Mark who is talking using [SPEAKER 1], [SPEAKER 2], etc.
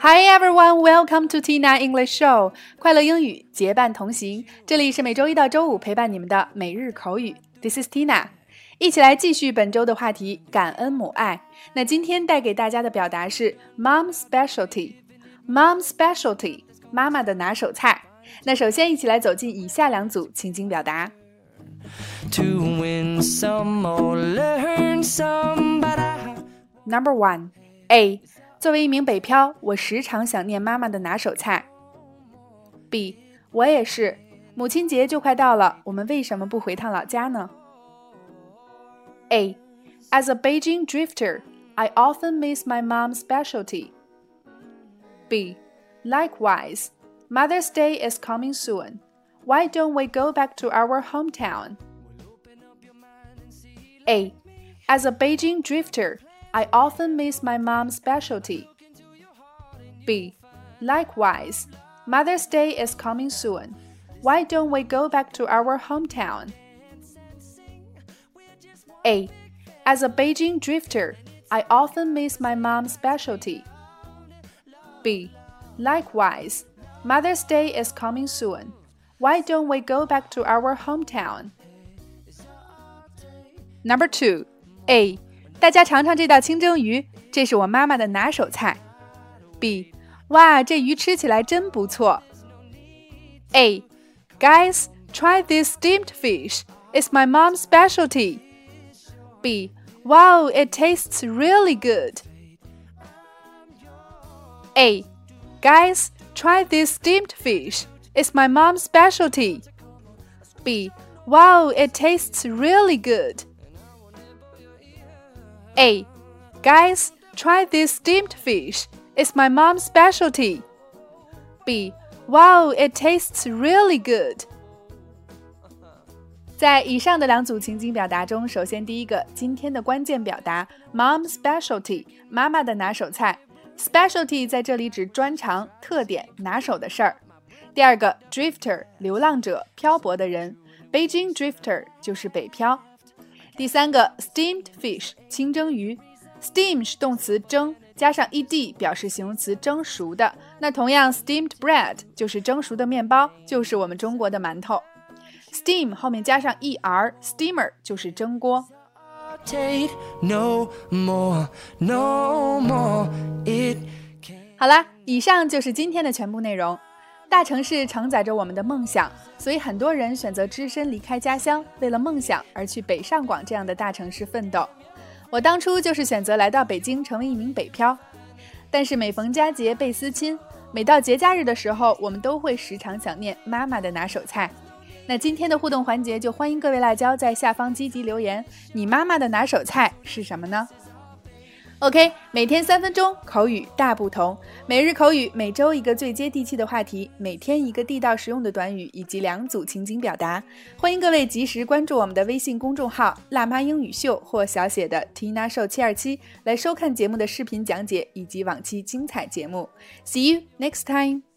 [SPEAKER 1] Hi everyone, welcome to Tina English Show。快乐英语结伴同行，这里是每周一到周五陪伴你们的每日口语。This is Tina，一起来继续本周的话题——感恩母爱。那今天带给大家的表达是 Mom Specialty。Mom Specialty，妈妈的拿手菜。那首先一起来走进以下两组情景表达。Number one, A。 作为一名北漂，我时常想念妈妈的拿手菜。B，我也是。母亲节就快到了，我们为什么不回趟老家呢？A，As a Beijing drifter, I often miss my mom's specialty. B, likewise, Mother's Day is coming soon. Why don't we go back to our hometown? A, as a Beijing drifter, I often miss my mom's specialty. B. Likewise, Mother's Day is coming soon. Why don't we go back to our hometown? A. As a Beijing drifter, I often miss my mom's specialty. B. Likewise, Mother's Day is coming soon. Why don't we go back to our hometown? Number two, A. 大家尝尝这道清蒸鱼，这是我妈妈的拿手菜。B，哇，这鱼吃起来真不错。A, guys, try this steamed fish. It's my mom's specialty. B, wow, it tastes really good. A, guys, try this steamed fish. It's my mom's specialty. B, wow, it tastes really good. A. Guys, try this steamed fish. It's my mom's specialty. B. Wow, it tastes really good. 在以上的两组情景表达中，首先第一个，今天的关键表达，mom's specialty，妈妈的拿手菜。specialty 在这里指专长、特点、拿手的事儿。第二个，drifter，流浪者、漂泊的人。Beijing drifter 就是北漂。第三个，steamed fish，清蒸鱼。steam 是动词蒸，加上 ed 表示形容词蒸熟的。那同样，steamed bread 就是蒸熟的面包，就是我们中国的馒头。steam 后面加上 er，steamer 就是蒸锅。好啦，以上就是今天的全部内容。大城市承载着我们的梦想，所以很多人选择只身离开家乡，为了梦想而去北上广这样的大城市奋斗。我当初就是选择来到北京，成为一名北漂。但是每逢佳节倍思亲，每到节假日的时候，我们都会时常想念妈妈的拿手菜。那今天的互动环节，就欢迎各位辣椒在下方积极留言，你妈妈的拿手菜是什么呢？OK，每天三分钟口语大不同，每日口语，每周一个最接地气的话题，每天一个地道实用的短语以及两组情景表达。欢迎各位及时关注我们的微信公众号“辣妈英语秀”或小写的 Tina Show 七二七，来收看节目的视频讲解以及往期精彩节目。See you next time.